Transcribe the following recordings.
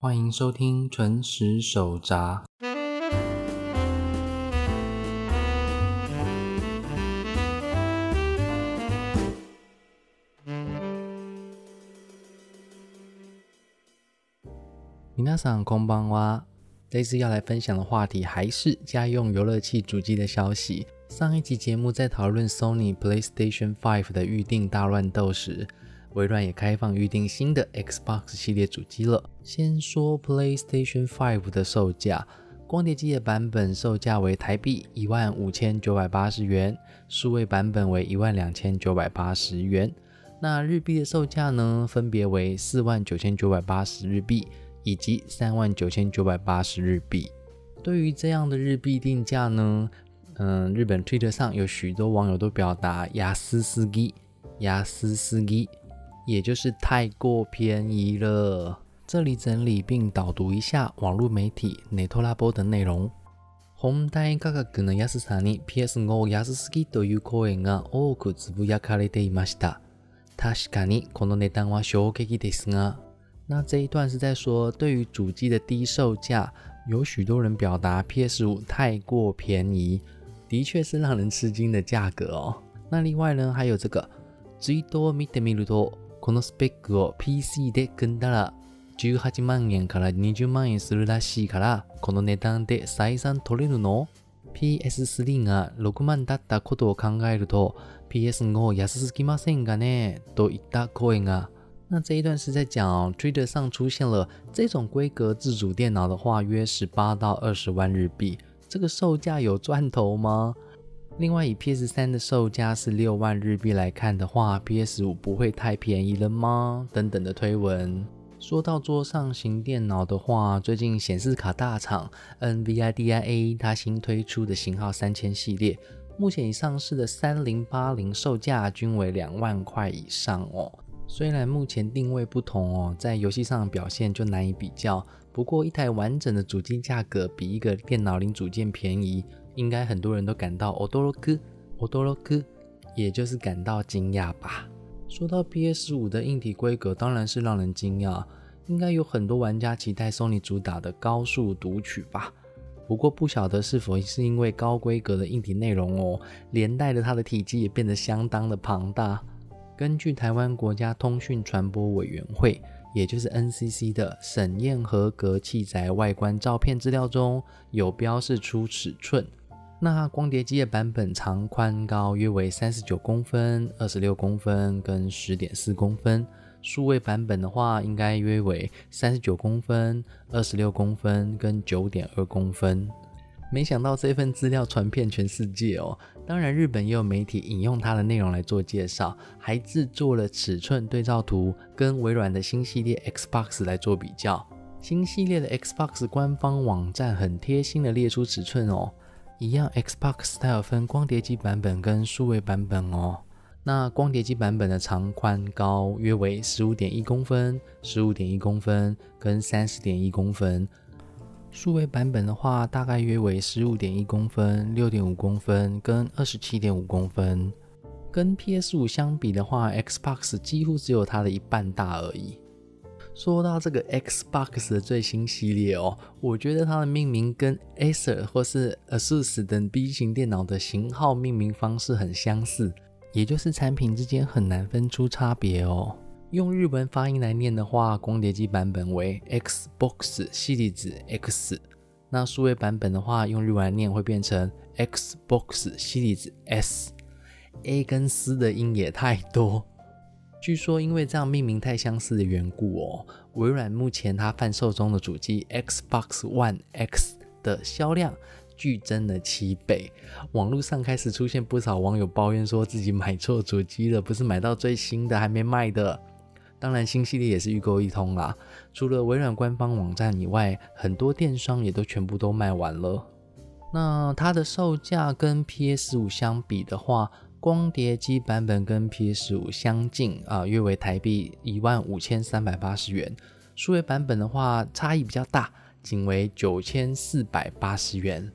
欢迎收听纯食手札。皆さんこんばんは。这次要来分享的话题还是家用游乐器主机的消息。上一集节目在讨论 Sony PlayStation 5的预定大乱斗时， 微软也开放预定新的 Xbox 系列主机了。先说 PlayStation 5的售价，光碟机的版本售价为台币一万五千九百八十元，数位版本为一万两千九百八十元。那日币的售价呢，分别为四万九千九百八十日币。以及三万九千九百八十日币。对于这样的日币定价呢，嗯，日本推特上有许多网友都表达“雅思斯基”，雅思斯基，也就是太过便宜了。这里整理并导读一下网络媒体ネトラボ的内容。本体価格の安さに PS5 安すぎという声が多くつぶやかれていました。確かにこの値段は衝撃ですが。那这一段是在说，对于主机的低售价，有许多人表达 PS 五太过便宜，的确是让人吃惊的价格哦。那另外呢，还有这个，最多見てみると、 このスペックを PC で組んだら18万円から20万円するらしいから、この値段で採算取れるの ?PS3 が6万だったことを考えると、PS5 安すぎませんがね、といった声が。那这一段是在讲，Twitter 上出现了这种规格自主电脑的话，约十八到二十万日币，这个售价有赚头吗？另外，以 PS 三的售价是六万日币来看的话，PS 五不会太便宜了吗？等等的推文。说到桌上型电脑的话，最近显示卡大厂 NVIDIA 它新推出的型号三千系列，目前已上市的三零八零售价均为两万块以上哦。虽然目前定位不同哦，在游戏上的表现就难以比较。不过一台完整的主机价格比一个电脑零组件便宜，应该很多人都感到哦多罗克，哦多罗克，也就是感到惊讶吧。说到 PS 五的硬体规格，当然是让人惊讶。应该有很多玩家期待 Sony 主打的高速读取吧。不过不晓得是否是因为高规格的硬体内容哦，连带着它的体积也变得相当的庞大。根据台湾国家通讯传播委员会，也就是 NCC 的审验合格器材外观照片资料中有标示出尺寸。那光碟机的版本长宽高约为三十九公分、二十六公分跟十点四公分。数位版本的话，应该约为三十九公分、二十六公分跟九点二公分。没想到这份资料传遍全世界哦！当然，日本也有媒体引用它的内容来做介绍，还制作了尺寸对照图，跟微软的新系列 Xbox 来做比较。新系列的 Xbox 官方网站很贴心的列出尺寸哦，一样 Xbox 它有分光碟机版本跟数位版本哦。那光碟机版本的长宽高约为十五点一公分、十五点一公分跟三十点一公分。数位版本的话，大概约为十五点一公分、六点五公分跟二十七点五公分。跟 PS 五相比的话，Xbox 几乎只有它的一半大而已。说到这个 Xbox 的最新系列哦，我觉得它的命名跟 Acer 或是 ASUS 等 B 型电脑的型号命名方式很相似，也就是产品之间很难分出差别哦。用日文发音来念的话，光碟机版本为 Xbox 系列子 X，那数位版本的话，用日文来念会变成 Xbox 系列子 S。A 跟 S 的音也太多，据说因为这样命名太相似的缘故哦，微软目前它贩售中的主机 Xbox One X 的销量剧增了七倍。网络上开始出现不少网友抱怨说自己买错主机了，不是买到最新的，还没卖的。当然，新系列也是预购一通啦。除了微软官方网站以外，很多电商也都全部都卖完了。那它的售价跟 PS 五相比的话，光碟机版本跟 PS 五相近啊，约为台币一万五千三百八十元。数位版本的话，差异比较大，仅为九千四百八十元。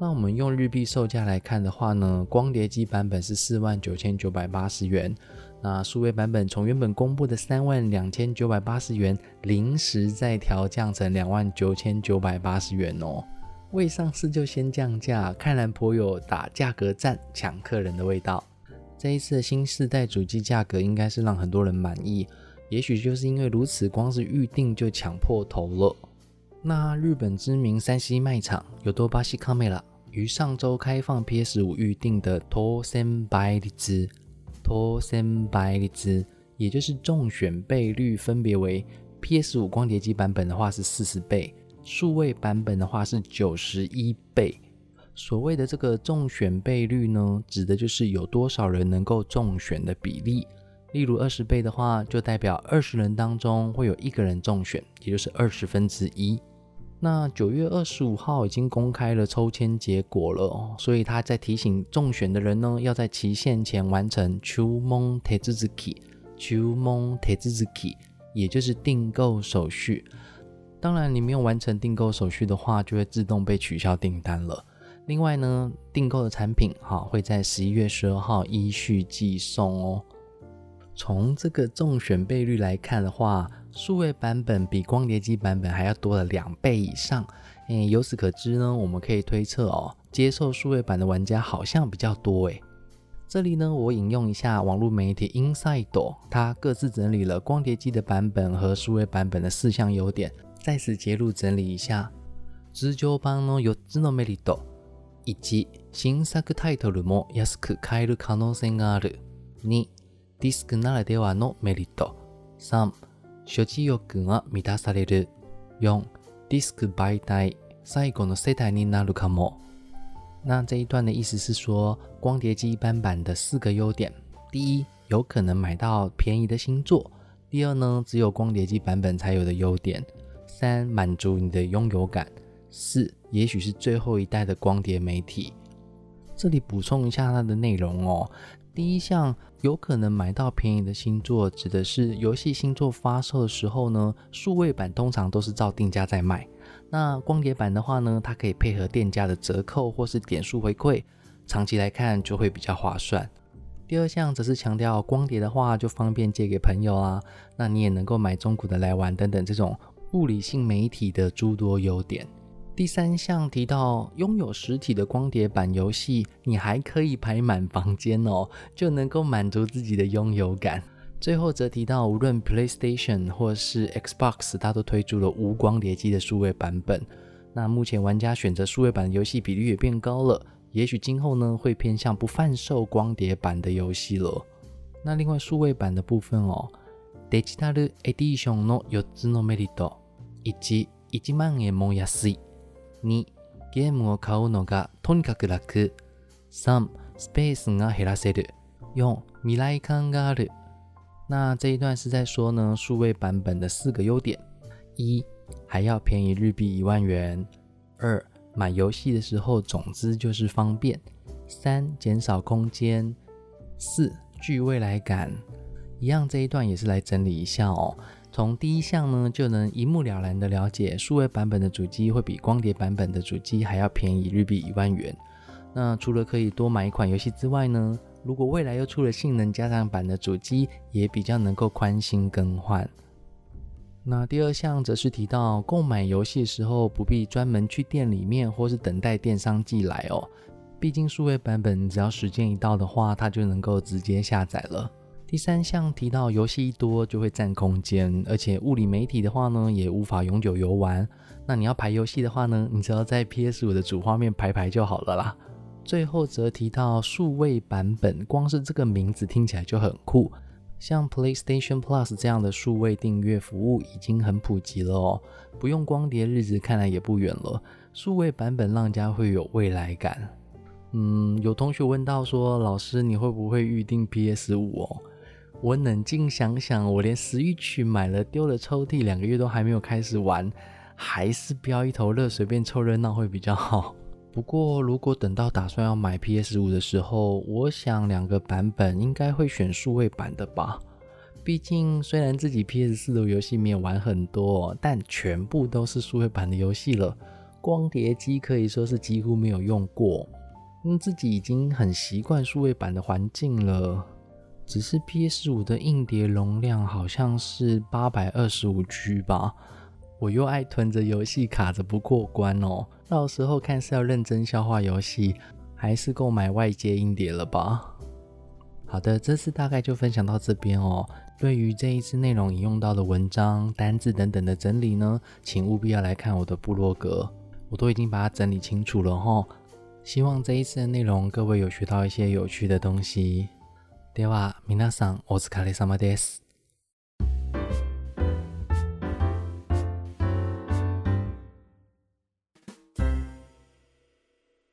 那我们用日币售价来看的话呢，光碟机版本是四万九千九百八十元，那数位版本从原本公布的三万两千九百八十元，临时再调降成两万九千九百八十元哦。未上市就先降价，看来颇有打价格战、抢客人的味道。这一次的新世代主机价格应该是让很多人满意，也许就是因为如此，光是预定就抢破头了。那日本知名三 C 卖场有多巴西卡梅拉。于上周开放 PS 五预定的 Tosen 百里兹，Tosen 百里兹，也就是中选倍率分别为 PS 五光碟机版本的话是四十倍，数位版本的话是九十一倍。所谓的这个中选倍率呢，指的就是有多少人能够中选的比例。例如二十倍的话，就代表二十人当中会有一个人中选，也就是二十分之一。那九月二十五号已经公开了抽签结果了哦，所以他在提醒中选的人呢，要在期限前完成 chumon tezuki，chumon tezuki，也就是订购手续。当然，你没有完成订购手续的话，就会自动被取消订单了。另外呢，订购的产品哈会在十一月十二号依序寄送哦。从这个中选倍率来看的话，数位版本比光碟机版本还要多了两倍以上。诶，由此可知呢，我们可以推测哦，接受数位版的玩家好像比较多诶。这里呢，我引用一下网络媒体 Inside，它各自整理了光碟机的版本和数位版本的四项优点，在此揭露整理一下。直球版の4つのメリット。1、新作タイトルも安く買える可能性がある。2、ディスクならではのメリット。3、 所持欲が満たされる。4、ディスク媒体最後の世代になるかも。那这一段的意思是说，光碟机一般版的四个优点：第一，有可能买到便宜的新作；第二呢，只有光碟机版本才有的优点；三，满足你的拥有感；四，也许是最后一代的光碟媒体。这里补充一下它的内容哦。 第一项有可能买到便宜的星座，指的是游戏星座发售的时候呢，数位版通常都是照定价在卖。那光碟版的话呢，它可以配合店家的折扣或是点数回馈，长期来看就会比较划算。第二项则是强调光碟的话就方便借给朋友啊，那你也能够买中古的来玩等等这种物理性媒体的诸多优点。第三项提到拥有实体的光碟版游戏，你还可以排满房间哦，就能够满足自己的拥有感。最后则提到，无论 PlayStation 或是 Xbox，它都推出了无光碟机的数位版本。那目前玩家选择数位版的游戏比率也变高了，也许今后呢会偏向不贩售光碟版的游戏了。那另外数位版的部分哦，Digital Edition の4つのメリット、1、1万円も安い。 2、ゲームを買うのがとにかく楽。3、スペースが減らせる。4、未来感がある。那这一段是在说呢，数位版本的四个优点：一、还要便宜日币一万元；二、买游戏的时候总之就是方便；三、减少空间；四、具未来感。一样，这一段也是来整理一下哦。 从第一项呢，就能一目了然的了解，数位版本的主机会比光碟版本的主机还要便宜日币一万元。那除了可以多买一款游戏之外呢，如果未来又出了性能加强版的主机，也比较能够宽心更换。那第二项则是提到，购买游戏的时候不必专门去店里面或是等待电商寄来哦，毕竟数位版本只要时间一到的话，它就能够直接下载了。第三项提到，游戏一多就会占空间，而且物理媒体的话呢，也无法永久游玩。那你要排游戏的话呢，你只要在 PS 五的主画面排排就好了啦。最后则提到数位版本，光是这个名字听起来就很酷。像 PlayStation Plus 这样的数位订阅服务已经很普及了哦，不用光碟，日子看来也不远了。数位版本让家会有未来感。嗯，有同学问到说，老师你会不会预定 PS 五哦？我冷静想想，我连食欲曲买了丢了抽屉，两个月都还没有开始玩，还是飙一头热随便凑热闹会比较好。不过如果等到打算要买 PS 五的时候，我想两个版本应该会选数位版的吧。毕竟虽然自己 PS 四的游戏没有玩很多，但全部都是数位版的游戏了。光碟机可以说是几乎没有用过，因自己已经很习惯数位版的环境了。只是 PS 五的硬碟容量好像是八百二十五 G 吧，我又爱囤着游戏卡着不过关哦。到时候看是要认真消化游戏，还是购买外接硬碟了吧？好的，这次大概就分享到这边哦。对于这一次内容引用到的文章、单字等等的整理呢，请务必要来看我的部落格。我都已经把它整理清楚了哈，希望这一次的内容各位有学到一些有趣的东西。では皆さんお疲れ様です。